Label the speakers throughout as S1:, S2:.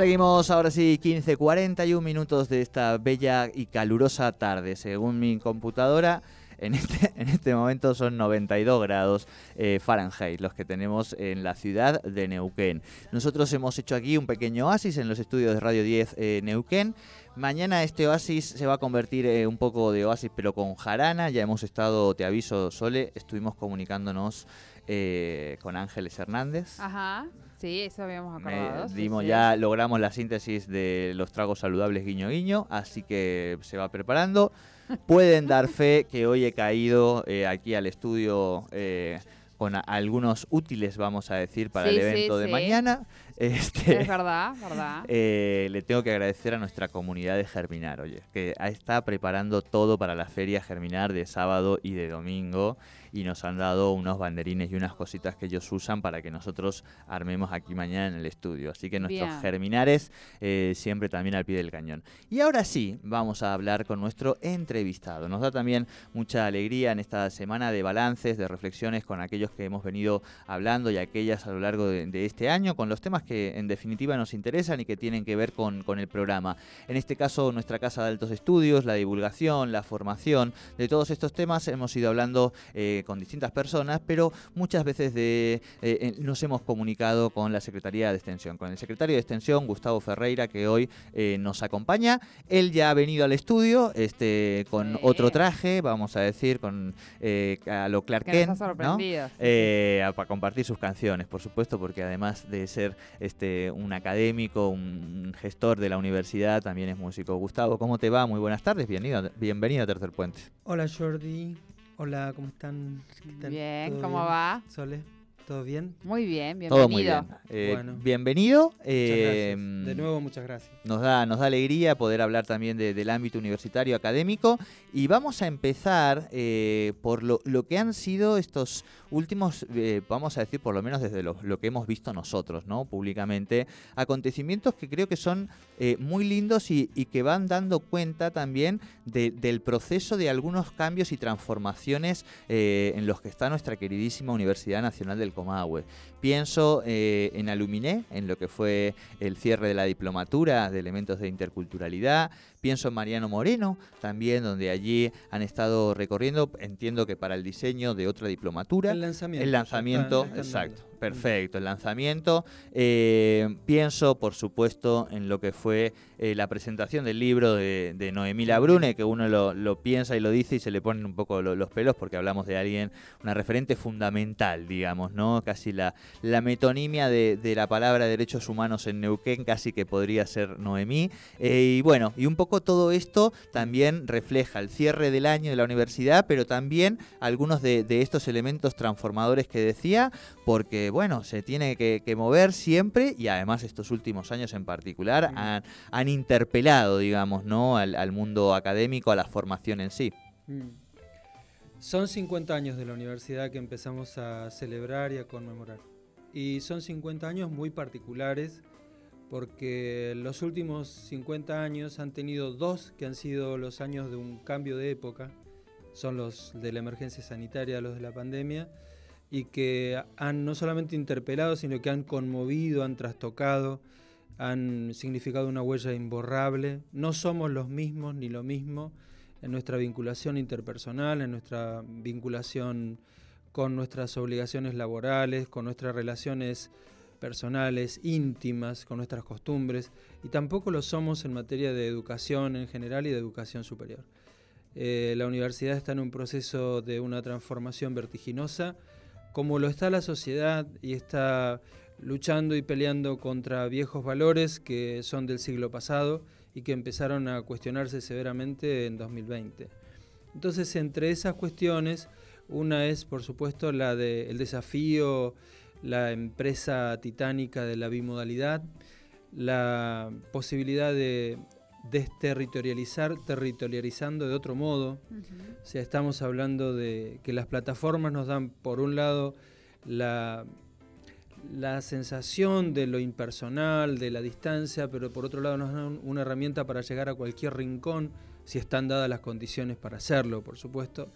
S1: Seguimos ahora sí 15, 41 minutos de esta bella y calurosa tarde. Según mi computadora, en este, en este momento son 92 grados eh, Fahrenheit los que tenemos en la ciudad de Neuquén. Nosotros hemos hecho aquí un pequeño oasis en los estudios de Radio 10 eh, Neuquén. Mañana este oasis se va a convertir en un poco de oasis pero con jarana. Ya hemos estado, te aviso Sole, estuvimos comunicándonos eh, con Ángeles Hernández.
S2: Ajá. Sí, eso habíamos acordado.
S1: dimos ya, logramos la síntesis de los tragos saludables guiño guiño, así que se va preparando. Pueden dar fe que hoy he caído eh, aquí al estudio eh, con algunos útiles, vamos a decir, para el evento de mañana.
S2: Este, es verdad, verdad.
S1: Eh, le tengo que agradecer a nuestra comunidad de Germinar, oye, que está preparando todo para la feria Germinar de sábado y de domingo y nos han dado unos banderines y unas cositas que ellos usan para que nosotros armemos aquí mañana en el estudio. Así que nuestros germinares eh, siempre también al pie del cañón. Y ahora sí, vamos a hablar con nuestro entrevistado. Nos da también mucha alegría en esta semana de balances, de reflexiones con aquellos que hemos venido hablando y aquellas a lo largo de, este año, con los temas que en definitiva nos interesan y que tienen que ver con, con el programa. En este caso, nuestra Casa de Altos Estudios, la divulgación, la formación, de todos estos temas hemos ido hablando eh, con distintas personas, pero muchas veces de, eh, nos hemos comunicado con la Secretaría de Extensión, con el secretario de Extensión, Gustavo Ferreira, que hoy eh, nos acompaña. Él ya ha venido al estudio este, con otro traje, vamos a decir, con a lo Clark Kent, para compartir sus canciones, por supuesto, porque además de ser este, un académico, un gestor de la universidad, también es músico. Gustavo, ¿cómo te va? Muy buenas tardes, bienvenido, bienvenido a Tercer Puente.
S3: Hola Jordi, Hola, ¿cómo están?
S2: Bien, ¿cómo va?
S3: Sole. ¿Todo bien?
S2: Muy bien, bienvenido. Todo muy
S1: bien. Eh, bienvenido.
S3: Eh, de nuevo, muchas gracias.
S1: Nos da, nos da alegría poder hablar también del ámbito universitario académico y vamos a empezar eh, por lo, que han sido estos últimos, vamos a decir por lo menos desde lo, que hemos visto nosotros, ¿no? Públicamente, acontecimientos que creo que son muy lindos y, que van dando cuenta también del proceso de algunos cambios y transformaciones en los que está nuestra queridísima Universidad Nacional del Pienso eh, en Aluminé, en lo que fue el cierre de la diplomatura de elementos de interculturalidad. Pienso en Mariano Moreno, también donde allí han estado recorriendo, entiendo que para el diseño de otra diplomatura.
S3: El lanzamiento.
S1: El lanzamiento, exacto. Perfecto, el lanzamiento. Eh, pienso, por supuesto, en lo que fue eh, la presentación del libro de, de Noemí Labrune, que uno lo, piensa y lo dice y se le ponen un poco los pelos porque hablamos de alguien, una referente fundamental, digamos, ¿no? Casi la, metonimia de, la palabra derechos humanos en Neuquén, casi que podría ser Noemí. Eh, y bueno, y un poco todo esto también refleja el cierre del año de la universidad, pero también algunos de estos elementos transformadores que decía, porque bueno, se tiene que, mover siempre y además estos últimos años en particular han, interpelado, digamos, ¿no? Al, mundo académico, a la formación en sí. Mm.
S3: Son 50 años de la universidad que empezamos a celebrar y a conmemorar. Y son 50 años muy particulares porque los últimos 50 años han tenido dos que han sido los años de un cambio de época. Son los de la emergencia sanitaria, los de la pandemia y que han no solamente interpelado, sino que han conmovido, han trastocado, han significado una huella imborrable. No somos los mismos ni lo mismo en nuestra vinculación interpersonal, en nuestra vinculación con nuestras obligaciones laborales, con nuestras relaciones personales, íntimas, con nuestras costumbres, y tampoco lo somos en materia de educación en general y de educación superior. Eh, la universidad está en un proceso de una transformación vertiginosa, como lo está la sociedad y está luchando y peleando contra viejos valores que son del siglo pasado y que empezaron a cuestionarse severamente en 2020. Entonces, entre esas cuestiones, una es, por supuesto, la del desafío, la empresa titánica de la bimodalidad, la posibilidad de desterritorializar, territorializando de otro modo. O sea, estamos hablando de que las plataformas nos dan, por un lado, la, la sensación de lo impersonal, de la distancia, pero por otro lado nos dan una herramienta para llegar a cualquier rincón, si están dadas las condiciones para hacerlo, por supuesto.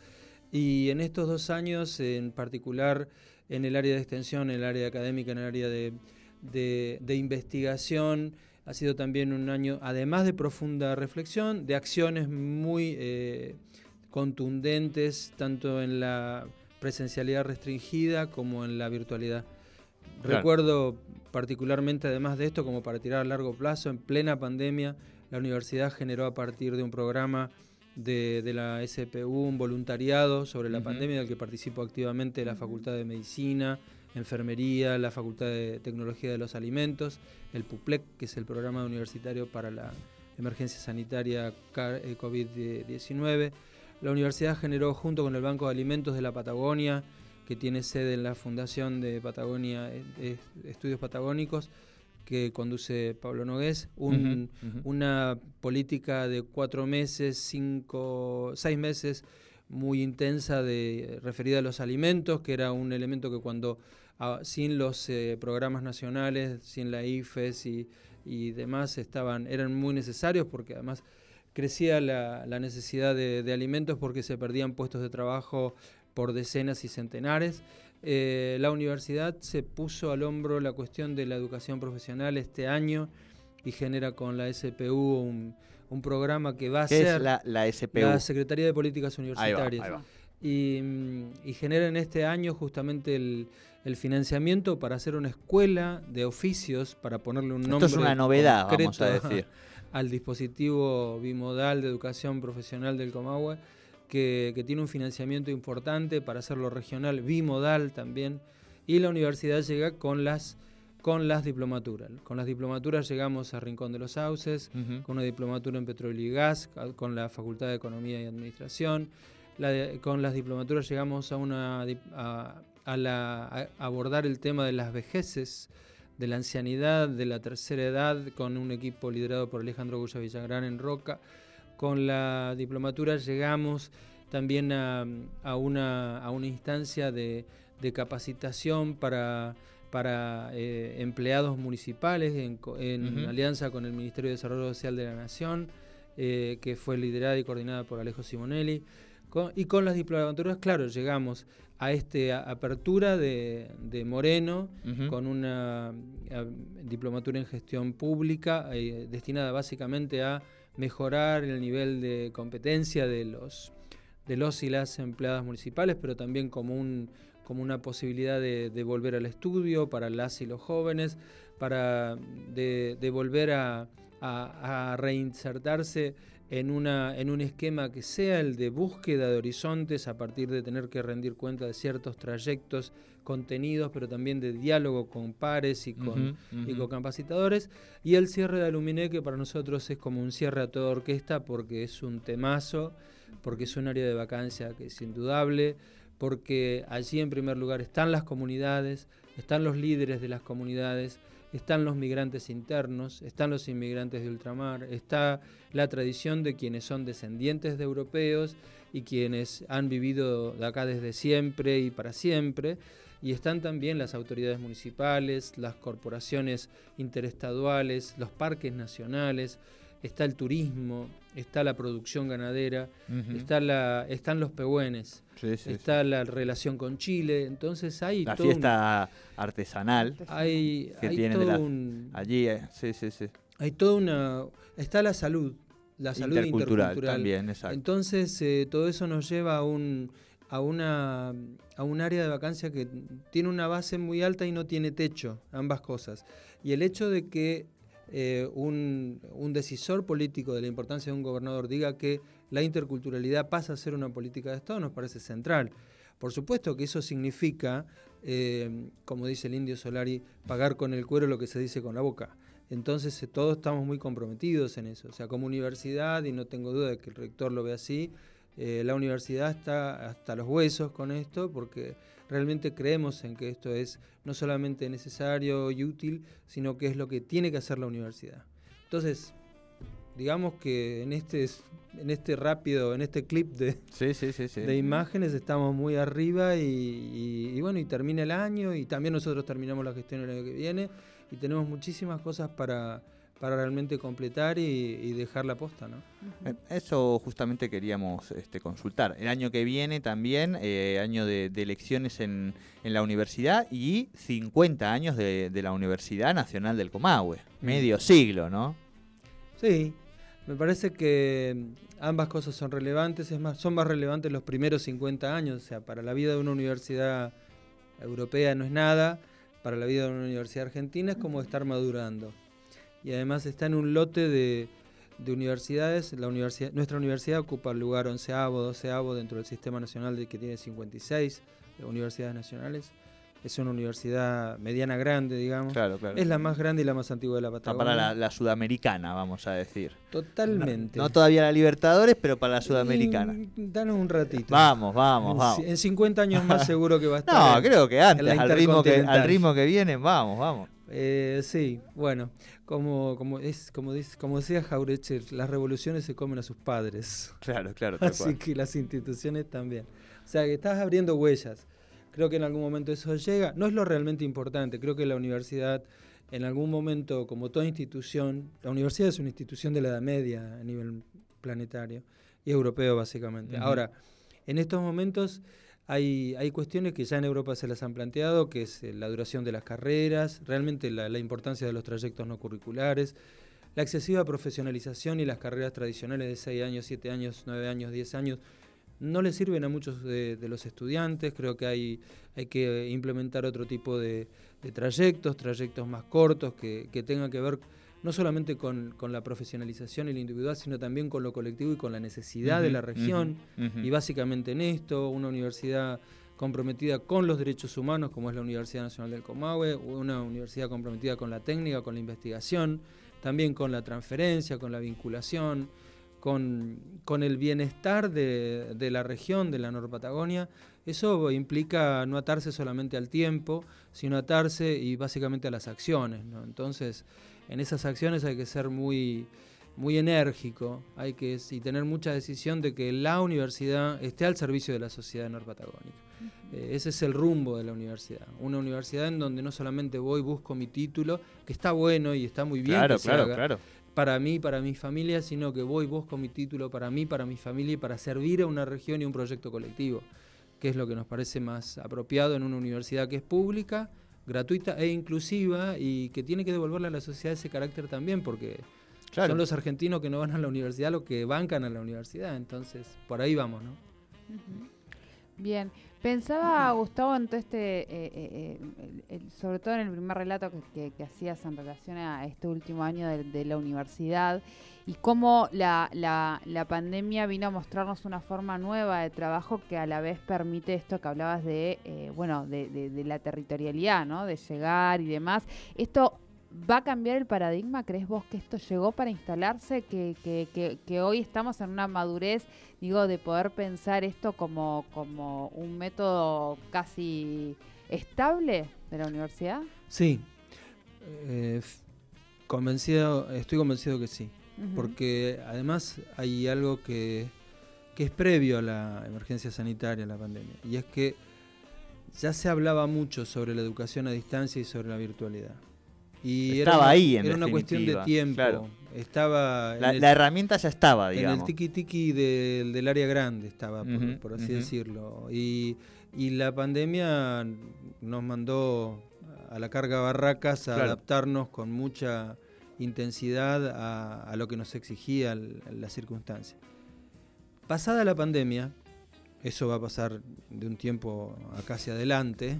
S3: Y en estos dos años, en particular en el área de extensión, en el área académica, en el área de, de investigación, ha sido también un año, además de profunda reflexión, de acciones muy eh, contundentes, tanto en la presencialidad restringida como en la virtualidad. Recuerdo particularmente, además de esto, como para tirar a largo plazo, en plena pandemia, la universidad generó a partir de un programa de, la SPU un voluntariado sobre la pandemia, del que participó activamente la Facultad de Medicina, Enfermería, la Facultad de Tecnología de los Alimentos, el PUPLEC, que es el programa universitario para la emergencia sanitaria eh, COVID-19. La universidad generó, junto con el Banco de Alimentos de la Patagonia, que tiene sede en la Fundación de Patagonia, eh, Estudios Patagónicos, que conduce Pablo Nogués, una política de cuatro meses, cinco, seis meses muy intensa de referida a los alimentos, que era un elemento que cuando sin los eh, programas nacionales, sin la IFES y, demás, estaban, eran muy necesarios porque además crecía la, necesidad de, alimentos porque se perdían puestos de trabajo por decenas y centenares. Eh, la universidad se puso al hombro la cuestión de la educación profesional este año y genera con la SPU un, programa que va a ser
S1: la, la, SPU?
S3: la Secretaría de Políticas Universitarias. Y, y genera en este año justamente el, el financiamiento para hacer una escuela de oficios, para ponerle un nombre.
S1: Esto es una novedad, vamos a decir.
S3: Al dispositivo bimodal de educación profesional del Comahue, que, tiene un financiamiento importante para hacerlo regional, bimodal también. Y la universidad llega con las con las diplomaturas. Con las diplomaturas llegamos a Rincón de los Sauces, con una diplomatura en petróleo y gas, con la Facultad de Economía y Administración. con las diplomaturas llegamos a una a, abordar el tema de las vejeces, de la ancianidad, de la tercera edad, con un equipo liderado por Alejandro Gulla Villagrán en Roca. Con la diplomatura llegamos también a, una, instancia de, capacitación para, para eh, empleados municipales en, alianza con el Ministerio de Desarrollo Social de la Nación, eh, que fue liderada y coordinada por Alejo Simonelli. y con las diplomaturas, claro, llegamos a esta apertura de, Moreno con una diplomatura en gestión pública eh, destinada básicamente a mejorar el nivel de competencia de los de los y las empleadas municipales, pero también como un como una posibilidad de, volver al estudio para las y los jóvenes, para de, volver a, a reinsertarse en, una, en un esquema que sea el de búsqueda de horizontes a partir de tener que rendir cuenta de ciertos trayectos, contenidos, pero también de diálogo con pares y con, y con capacitadores. Y el cierre de Aluminé, que para nosotros es como un cierre a toda orquesta porque es un temazo, porque es un área de vacancia que es indudable, porque allí en primer lugar están las comunidades, están los líderes de las comunidades, están los migrantes internos, están los inmigrantes de ultramar, está la tradición de quienes son descendientes de europeos y quienes han vivido de acá desde siempre y para siempre, y están también las autoridades municipales, las corporaciones interestaduales, los parques nacionales, está el turismo, está la producción ganadera, está la, están los pehuenes, está la relación con Chile, entonces hay
S1: la fiesta artesanal
S3: hay,
S1: que tiene allí, eh, sí, sí, sí.
S3: Hay toda una, está la salud, la salud intercultural,
S1: también, exacto.
S3: Entonces eh, todo eso nos lleva a un a una a un área de vacancia que tiene una base muy alta y no tiene techo, ambas cosas. Y el hecho de que eh, un, decisor político de la importancia de un gobernador diga que la interculturalidad pasa a ser una política de Estado nos parece central. Por supuesto que eso significa, eh, como dice el indio Solari, pagar con el cuero lo que se dice con la boca. Entonces eh, todos estamos muy comprometidos en eso. O sea, como universidad, y no tengo duda de que el rector lo ve así, la universidad está hasta los huesos con esto porque realmente creemos en que esto es no solamente necesario y útil, sino que es lo que tiene que hacer la universidad. Entonces, digamos que en este en este rápido, en este clip de, de imágenes estamos muy arriba y, bueno, y termina el año y también nosotros terminamos la gestión el año que viene y tenemos muchísimas cosas para, para realmente completar y, dejar la posta, ¿no?
S1: Eh, eso justamente queríamos este, consultar. El año que viene también, eh, año de, elecciones en, la universidad y 50 años de, la Universidad Nacional del Comahue. Mm. Medio siglo, ¿no?
S3: Sí, me parece que ambas cosas son relevantes, es más, son más relevantes los primeros 50 años, o sea, para la vida de una universidad europea no es nada, para la vida de una universidad argentina es como estar madurando y además está en un lote de, universidades. La universidad, nuestra universidad ocupa el lugar onceavo, doceavo dentro del sistema nacional de que tiene 56 universidades nacionales. Es una universidad mediana grande, digamos.
S1: Claro, claro.
S3: Es la más grande y la más antigua de la Patagonia.
S1: para la, sudamericana, vamos a decir.
S3: Totalmente.
S1: No, todavía la Libertadores, pero para la sudamericana.
S3: danos un ratito.
S1: Vamos, vamos, vamos.
S3: En 50 años más seguro que va a estar.
S1: no, creo que antes, al ritmo que, al ritmo que viene, vamos, vamos.
S3: Eh, sí, bueno, como, como, es, como, dice, como decía Jaureche, las revoluciones se comen a sus padres.
S1: Claro, claro.
S3: Así que las instituciones también. O sea, que estás abriendo huellas. Creo que en algún momento eso llega. No es lo realmente importante. Creo que la universidad, en algún momento, como toda institución, la universidad es una institución de la Edad Media a nivel planetario y europeo, básicamente. Ahora, en estos momentos hay, hay cuestiones que ya en Europa se las han planteado, que es eh, la duración de las carreras, realmente la, importancia de los trayectos no curriculares, la excesiva profesionalización y las carreras tradicionales de 6 años, 7 años, 9 años, 10 años, no le sirven a muchos de, los estudiantes. Creo que hay, hay que implementar otro tipo de, trayectos, trayectos más cortos que, que tengan que ver no solamente con, la profesionalización y lo individual, sino también con lo colectivo y con la necesidad de la región. Y básicamente en esto, una universidad comprometida con los derechos humanos, como es la Universidad Nacional del Comahue, una universidad comprometida con la técnica, con la investigación, también con la transferencia, con la vinculación, con, con el bienestar de, de, la región, de la Norpatagonia. Eso implica no atarse solamente al tiempo, sino atarse y básicamente a las acciones. ¿no? Entonces, en esas acciones hay que ser muy, muy enérgico, hay que y tener mucha decisión de que la universidad esté al servicio de la sociedad norpatagónica. Eh, ese es el rumbo de la universidad. Una universidad en donde no solamente voy, busco mi título, que está bueno y está muy bien
S1: claro, claro, claro.
S3: para mí, para mi familia, sino que voy, busco mi título para mí, para mi familia y para servir a una región y un proyecto colectivo, que es lo que nos parece más apropiado en una universidad que es pública, gratuita e inclusiva y que tiene que devolverle a la sociedad ese carácter también, porque son los argentinos que no van a la universidad los que bancan a la universidad, entonces por ahí vamos, ¿no?
S2: Bien, pensaba Gustavo en todo este, eh, eh, eh, sobre todo en el primer relato que, hacías en relación a este último año de la universidad, y cómo la, la, la, pandemia vino a mostrarnos una forma nueva de trabajo que a la vez permite esto que hablabas de, eh, bueno, de, de, la territorialidad, ¿no? De llegar y demás. Esto ¿Va a cambiar el paradigma? ¿Crees vos que esto llegó para instalarse? ¿Que, que, que, que, hoy estamos en una madurez, digo, de poder pensar esto como, como un método casi estable de la universidad?
S3: Sí. Eh, convencido, estoy convencido que sí porque además hay algo que, es previo a la emergencia sanitaria, a la pandemia, y es que ya se hablaba mucho sobre la educación a distancia y sobre la virtualidad.
S1: Y estaba ahí, en
S3: Era una cuestión de tiempo. Estaba
S1: la, herramienta ya estaba, digamos.
S3: En el tiki-tiki del, área grande estaba, por, así decirlo. Y, la pandemia nos mandó a la carga barracas a adaptarnos con mucha intensidad a, lo que nos exigía la circunstancia. Pasada la pandemia, eso va a pasar de un tiempo acá hacia adelante,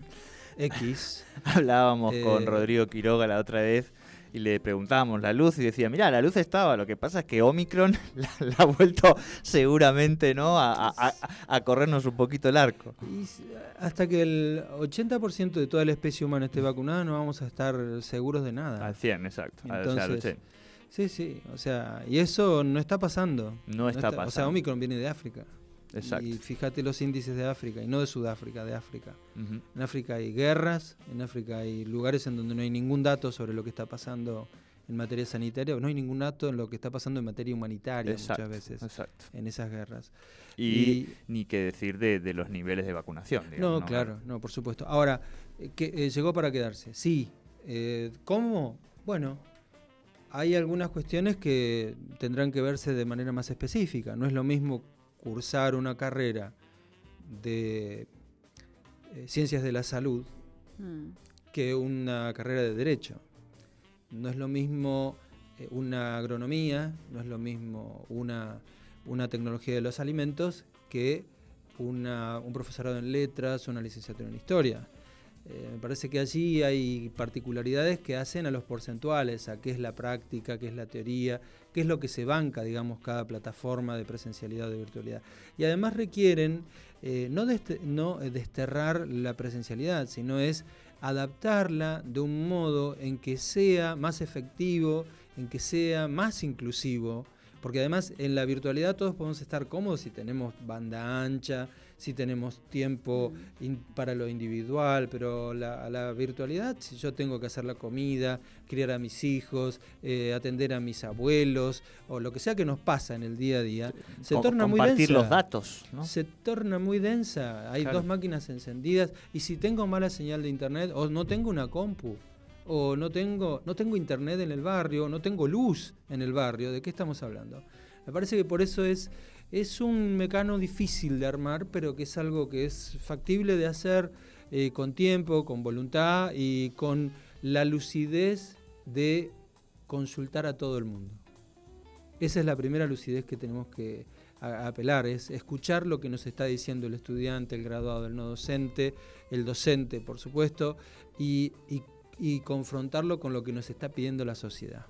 S3: X.
S1: Hablábamos con eh, Rodrigo Quiroga la otra vez y le preguntábamos la luz y decía, mira, la luz estaba, lo que pasa es que Omicron la, ha vuelto seguramente ¿no? A, corrernos un poquito el arco.
S3: Y hasta que el 80% de toda la especie humana esté vacunada no vamos a estar seguros de nada.
S1: Al 100, exacto.
S3: Entonces, Sí, sí, o sea, y eso no está pasando.
S1: No está, pasando.
S3: O sea, Omicron viene de África. Exacto. Y fíjate los índices de África, y no de Sudáfrica, de África. En África hay guerras, en África hay lugares en donde no hay ningún dato sobre lo que está pasando en materia sanitaria, no hay ningún dato en lo que está pasando en materia humanitaria muchas veces exacto. en esas guerras.
S1: Y, ni que decir de, los niveles de vacunación.
S3: no, claro, no, por supuesto. Ahora, eh, que, eh, llegó para quedarse, sí. Eh, ¿Cómo? Bueno, hay algunas cuestiones que tendrán que verse de manera más específica. No es lo mismo cursar una carrera de eh, ciencias de la salud mm. que una carrera de derecho. No es lo mismo eh, una agronomía, no es lo mismo una, una tecnología de los alimentos que una, un profesorado en letras una licenciatura en historia. Eh, me parece que allí hay particularidades que hacen a los porcentuales, a qué es la práctica, qué es la teoría, qué es lo que se banca, digamos, cada plataforma de presencialidad o de virtualidad. Y además requieren eh, no, no desterrar la presencialidad, sino es adaptarla de un modo en que sea más efectivo, en que sea más inclusivo, porque además en la virtualidad todos podemos estar cómodos si tenemos banda ancha, si tenemos tiempo para lo individual, pero la, la, virtualidad, si yo tengo que hacer la comida, criar a mis hijos, eh, atender a mis abuelos, o lo que sea que nos pasa en el día a día, se torna muy densa.
S1: Compartir los datos.
S3: Se torna muy densa. Hay dos máquinas encendidas y si tengo mala señal de internet o no tengo una compu, o no tengo, no tengo internet en el barrio, no tengo luz en el barrio, ¿de qué estamos hablando? Me parece que por eso es es un mecano difícil de armar, pero que es algo que es factible de hacer eh, con tiempo, con voluntad y con la lucidez de consultar a todo el mundo. Esa es la primera lucidez que tenemos que apelar, es escuchar lo que nos está diciendo el estudiante, el graduado, el no docente, el docente, por supuesto, y, confrontarlo con lo que nos está pidiendo la sociedad.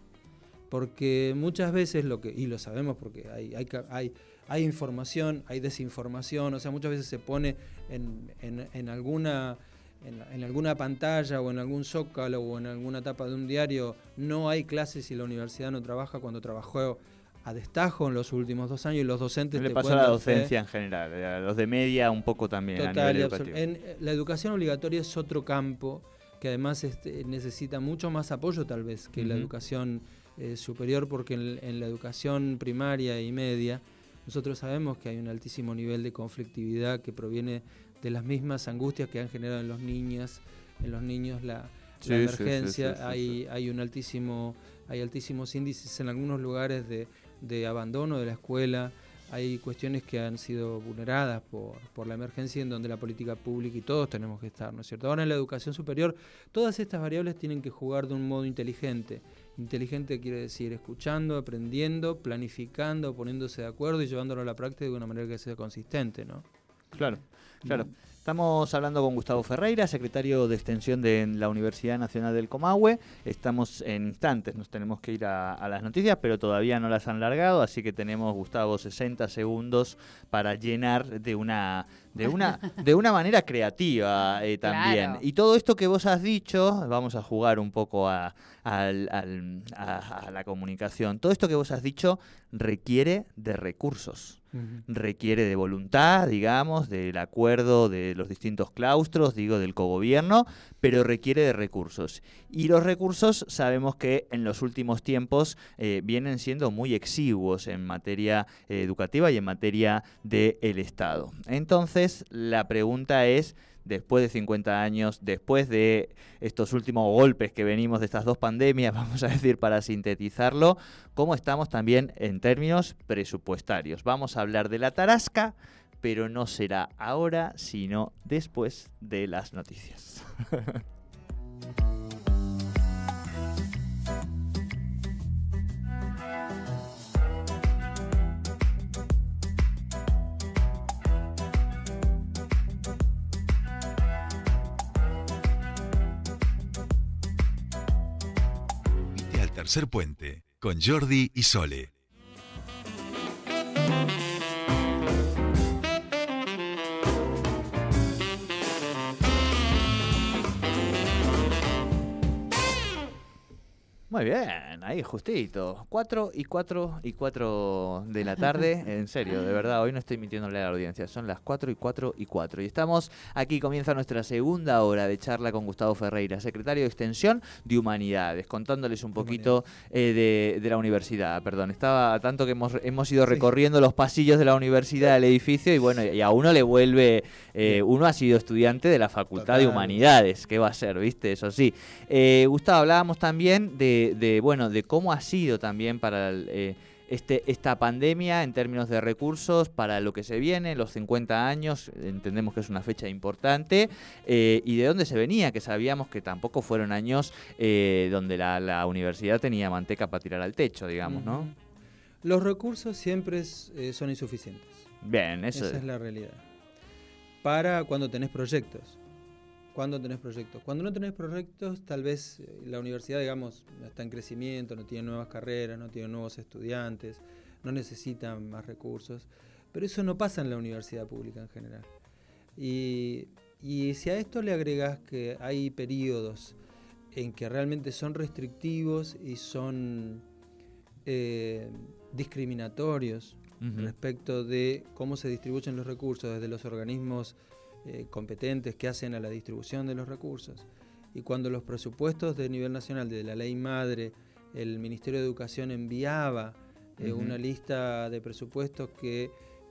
S3: Porque muchas veces lo que, y lo sabemos porque hay hay información, hay desinformación, o sea, muchas veces se pone en, alguna, en, alguna pantalla o en algún zócalo o en alguna tapa de un diario, no hay clases y la universidad no trabaja cuando trabajó a destajo en los últimos dos años y los docentes...
S1: le pasa a la docencia en general, a los de media un poco también.
S3: Total, En, la educación obligatoria es otro campo que además este, necesita mucho más apoyo tal vez que la educación eh, superior porque en la educación primaria y media nosotros sabemos que hay un altísimo nivel de conflictividad que proviene de las mismas angustias que han generado en los niños, en los niños la, emergencia. hay, hay un altísimo, hay altísimos índices en algunos lugares de, de abandono de la escuela. Hay cuestiones que han sido vulneradas por, por, la emergencia en donde la política pública y todos tenemos que estar, ¿no es cierto? Ahora en la educación superior todas estas variables tienen que jugar de un modo inteligente. Inteligente quiere decir escuchando, aprendiendo, planificando, poniéndose de acuerdo y llevándolo a la práctica de una manera que sea consistente, ¿no?
S1: Claro, claro. Estamos hablando con Gustavo Ferreira, secretario de Extensión de la Universidad Nacional del Comahue. Estamos en instantes, nos tenemos que ir a, las noticias, pero todavía no las han largado, así que tenemos, Gustavo, 60 segundos para llenar de una, de una, de una manera creativa eh, también. Y todo esto que vos has dicho, vamos a jugar un poco a, a, la comunicación, todo esto que vos has dicho requiere de recursos requiere de voluntad, digamos, del acuerdo de los distintos claustros, digo, del cogobierno, pero requiere de recursos. Y los recursos sabemos que en los últimos tiempos eh, vienen siendo muy exiguos en materia eh, educativa y en materia del Estado. Entonces, la pregunta es después de 50 años, después de estos últimos golpes que venimos de estas dos pandemias, vamos a decir para sintetizarlo, cómo estamos también en términos presupuestarios. Vamos a hablar de la tarasca, pero no será ahora, sino después de las noticias.
S4: tercer puente con Jordi y Sole.
S1: Muy bien, ahí justito. 4 y 4 y 4 de la tarde. En serio, de verdad, hoy no estoy mintiéndole a la audiencia. Son las 4 y 4 y 4. Y estamos aquí, comienza nuestra segunda hora de charla con Gustavo Ferreira, secretario de Extensión de Humanidades, contándoles un poquito eh, de, la universidad. Perdón, estaba tanto que hemos, hemos ido recorriendo los pasillos de la universidad del edificio y bueno, y a uno le vuelve. Eh, uno ha sido estudiante de la Facultad de Humanidades. ¿Qué va a ser, viste? Eso sí. Eh, Gustavo, hablábamos también de de, bueno, de cómo ha sido también para eh, este, esta pandemia en términos de recursos para lo que se viene, los 50 años, entendemos que es una fecha importante, eh, y de dónde se venía, que sabíamos que tampoco fueron años eh, donde la, universidad tenía manteca para tirar al techo, digamos, ¿no?
S3: Los recursos siempre son insuficientes.
S1: Bien, eso
S3: Esa es la realidad. Para cuando tenés proyectos. ¿Cuándo tenés proyectos? Cuando no tenés proyectos, tal vez eh, la universidad, digamos, está en crecimiento, no tiene nuevas carreras, no tiene nuevos estudiantes, no necesita más recursos. Pero eso no pasa en la universidad pública en general. Y, si a esto le agregas que hay periodos en que realmente son restrictivos y son eh, discriminatorios respecto de cómo se distribuyen los recursos desde los organismos eh, competentes que hacen a la distribución de los recursos. Y cuando los presupuestos de nivel nacional de la ley madre, el Ministerio de Educación enviaba eh, una lista de presupuestos que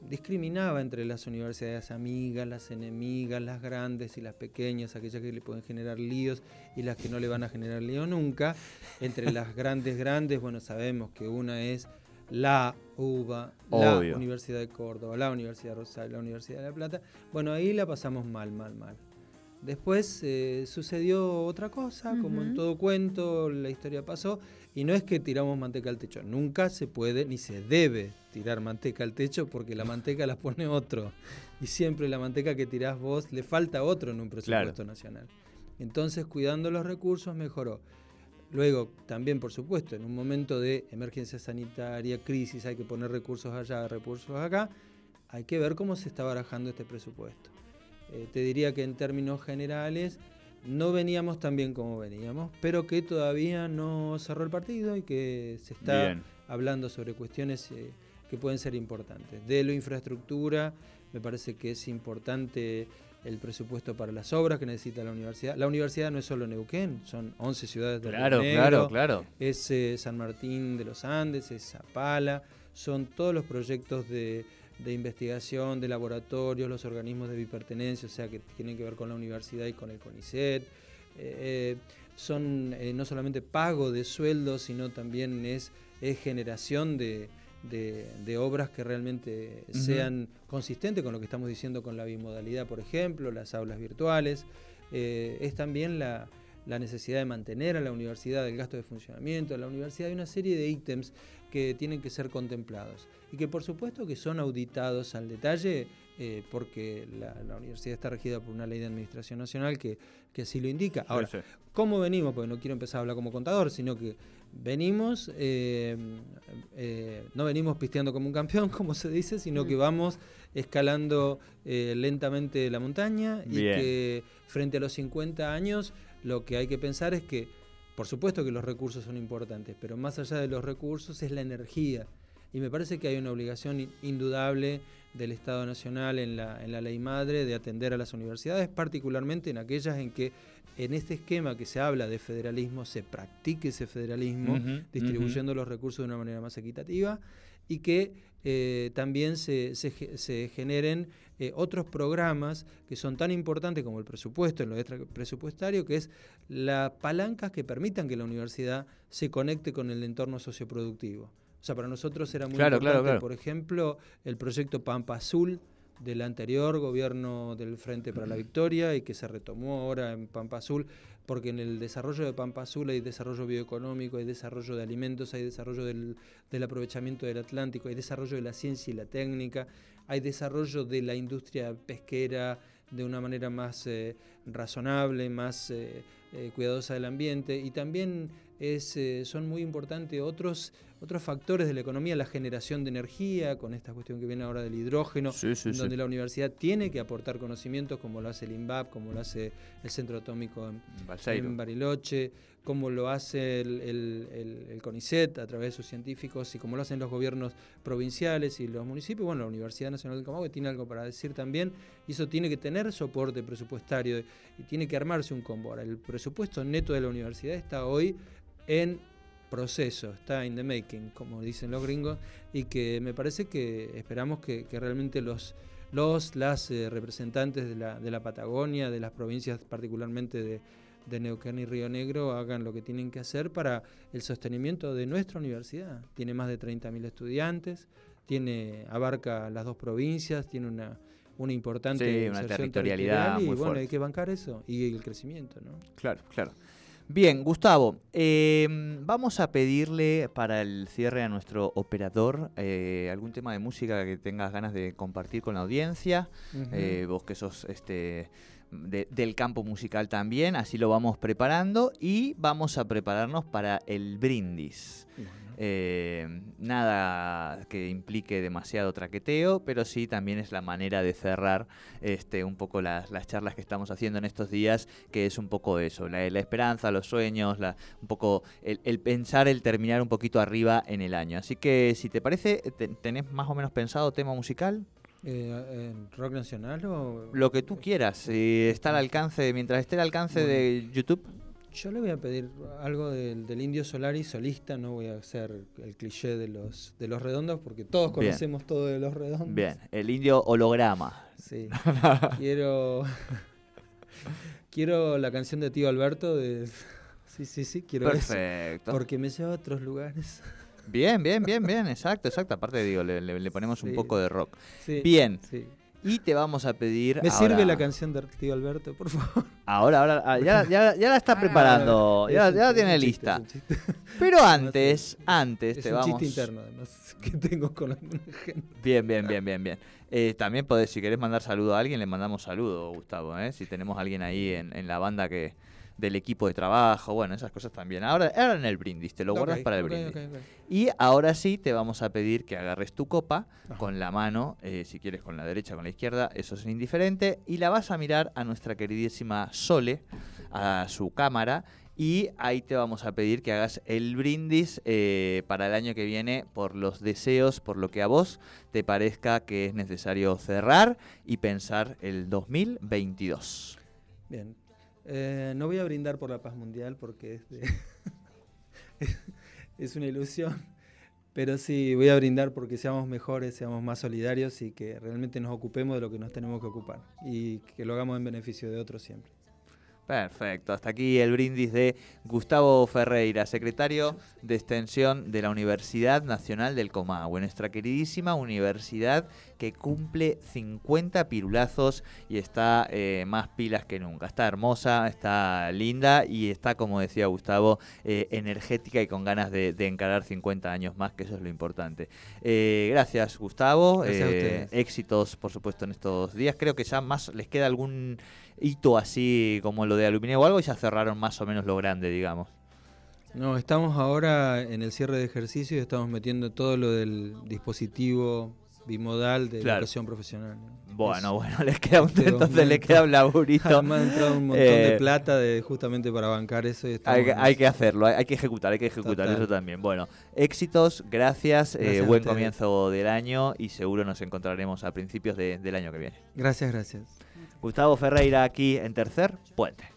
S3: discriminaba entre las universidades amigas, las enemigas, las grandes y las pequeñas, aquellas que le pueden generar líos y las que no le van a generar lío nunca. Entre las grandes, grandes, bueno, sabemos que una es la UBA, la Universidad de Córdoba, la Universidad de Rosario, la Universidad de La Plata. Bueno, ahí la pasamos mal, mal, mal. Después eh, sucedió otra cosa, como en todo cuento, la historia pasó, y no es que tiramos manteca al techo, nunca se puede ni se debe tirar manteca al techo porque la manteca la pone otro, y siempre la manteca que tirás vos le falta otro en un presupuesto nacional. Entonces, cuidando los recursos, mejoró. Luego, también, por supuesto, en un momento de emergencia sanitaria, crisis, hay que poner recursos allá, recursos acá, hay que ver cómo se está barajando este presupuesto. Eh, te diría que en términos generales no veníamos tan bien como veníamos, pero que todavía no cerró el partido y que se está hablando sobre cuestiones eh, que pueden ser importantes. De la infraestructura, me parece que es importante el presupuesto para las obras que necesita la universidad. La universidad no es solo Neuquén, son 11 ciudades de
S1: Claro, claro, claro.
S3: Es eh, San Martín de los Andes, es Zapala, son todos los proyectos de, investigación, de laboratorios, los organismos de bipertenencia, o sea, que tienen que ver con la universidad y con el CONICET. Eh, eh, son no solamente pago de sueldos, sino también es generación de, de, obras que realmente sean consistentes con lo que estamos diciendo con la bimodalidad, por ejemplo, las aulas virtuales. Eh, es también la, necesidad de mantener a la universidad el gasto de funcionamiento. En la universidad hay una serie de ítems que tienen que ser contemplados y que por supuesto que son auditados al detalle eh, porque la, universidad está regida por una ley de administración nacional que, que así lo indica. Ahora, ¿cómo venimos? Porque no quiero empezar a hablar como contador, sino que venimos, eh, eh, no venimos pisteando como un campeón, como se dice, sino que mm. vamos escalando lentamente la montaña y que frente a los 50 años lo que hay que pensar es que, por supuesto que los recursos son importantes, pero más allá de los recursos es la energía. Y me parece que hay una obligación indudable del Estado Nacional en la, en la ley madre de atender a las universidades, particularmente en aquellas en que en este esquema que se habla de federalismo se practique ese federalismo, distribuyendo los recursos de una manera más equitativa y que eh, también se, se, generen eh, otros programas que son tan importantes como el presupuesto, en lo presupuestario, que es las palancas que permitan que la universidad se conecte con el entorno socioproductivo. O sea, para nosotros era muy importante, por ejemplo, el proyecto Pampa Azul del anterior gobierno del Frente para la Victoria y que se retomó ahora en Pampa Azul, porque en el desarrollo de Pampa Azul hay desarrollo bioeconómico, hay desarrollo de alimentos, hay desarrollo del, aprovechamiento del Atlántico, hay desarrollo de la ciencia y la técnica, hay desarrollo de la industria pesquera de una manera más eh, razonable, más eh, eh, cuidadosa del ambiente y también es, son muy importantes otros, otros factores de la economía, la generación de energía, con esta cuestión que viene ahora del hidrógeno, donde la universidad tiene que aportar conocimientos como lo hace el INVAP, como lo hace el Centro Atómico en, Bariloche, como lo hace el, CONICET a través de sus científicos y como lo hacen los gobiernos provinciales y los municipios. Bueno, la Universidad Nacional del Comahue tiene algo para decir también y eso tiene que tener soporte presupuestario y tiene que armarse un combo. Ahora, el presupuesto neto de la universidad está hoy en proceso, está in the making, como dicen los gringos, y que me parece que esperamos que, realmente los, los las eh, representantes de la, de la Patagonia, de las provincias particularmente de, de Neuquén y Río Negro hagan lo que tienen que hacer para el sostenimiento de nuestra universidad. Tiene más de 30.000 estudiantes, tiene abarca las dos provincias, tiene una, una importante
S1: una territorialidad
S3: y bueno, hay que bancar eso y el crecimiento, ¿no?
S1: Claro, claro. Bien, Gustavo, em, vamos a pedirle para el cierre a nuestro operador eh, algún tema de música que tengas ganas de compartir con la audiencia. Eh, vos que sos este, del campo musical también, así lo vamos preparando y vamos a prepararnos para el brindis. Eh, nada que implique demasiado traqueteo, pero sí también es la manera de cerrar este, un poco las, charlas que estamos haciendo en estos días, que es un poco eso, la, esperanza, los sueños, la, un poco el, pensar, el terminar un poquito arriba en el año. Así que si te parece, ¿tenés más o menos pensado tema musical?
S3: Eh, ¿Rock nacional o...?
S1: Lo que tú quieras, si está al alcance, mientras esté al alcance de YouTube.
S3: Yo le voy a pedir algo del, del, Indio Solari solista, no voy a hacer el cliché de los, de los redondos, porque todos conocemos todo de los redondos.
S1: Bien, el indio holograma.
S3: Sí. quiero, quiero la canción de Tío Alberto de... Sí, sí, sí, quiero
S1: Perfecto.
S3: porque me lleva a otros lugares.
S1: Bien, bien, bien, bien, exacto, exacto. Aparte, digo, le, le, ponemos un poco de rock. bien. Sí. Y te vamos a pedir.
S3: ¿Me sirve la canción de tío Alberto, por favor?
S1: Ahora, ahora, ah, ya, ya, ya la está ah, preparando, ya, ya la tiene lista. Pero antes, antes
S3: es
S1: te
S3: un
S1: vamos.
S3: chiste interno, además, que tengo con alguna gente.
S1: Bien, bien, bien, bien, bien. Eh, también podés, si querés mandar saludo a alguien, le mandamos saludo, Gustavo. ¿eh? Si tenemos alguien ahí en, en la banda que, del equipo de trabajo, bueno, esas cosas también. Ahora, ahora en el brindis, te lo guardas para el brindis. y ahora sí te vamos a pedir que agarres tu copa con la mano, eh, si quieres con la derecha, con la izquierda, eso es indiferente, y la vas a mirar a nuestra queridísima Sole, a su cámara, y ahí te vamos a pedir que hagas el brindis eh, para el año que viene por los deseos, por lo que a vos te parezca que es necesario cerrar y pensar el 2022.
S3: Bien, eh, no voy a brindar por la paz mundial porque es, una ilusión, pero sí voy a brindar porque seamos mejores, seamos más solidarios y que realmente nos ocupemos de lo que nos tenemos que ocupar y que lo hagamos en beneficio de otros siempre.
S1: Perfecto, hasta aquí el brindis de Gustavo Ferreira, secretario de Extensión de la Universidad Nacional del Comahue, nuestra queridísima universidad que cumple 50 pirulazos y está eh, más pilas que nunca. Está hermosa, está linda y está, como decía Gustavo, eh, energética y con ganas de, encarar 50 años más, que eso es lo importante. Eh, gracias, Gustavo.
S3: Gracias
S1: éxitos, por supuesto, en estos días. Creo que ya más les queda algún hito así como lo de aluminio o algo y ya cerraron más o menos lo grande, digamos.
S3: No, estamos ahora en el cierre de ejercicio y estamos metiendo todo lo del dispositivo bimodal de educación profesional.
S1: Bueno, bueno, les queda un, entonces le queda un laburito.
S3: Me ha entrado un montón de eh, plata de, justamente para bancar eso.
S1: hay, que hacerlo, hay, que ejecutar, hay que ejecutar eso también. Bueno, éxitos, gracias, eh, buen comienzo del año y seguro nos encontraremos a principios del año que viene.
S3: Gracias, gracias.
S1: Gustavo Ferreira aquí en Tercer Puente.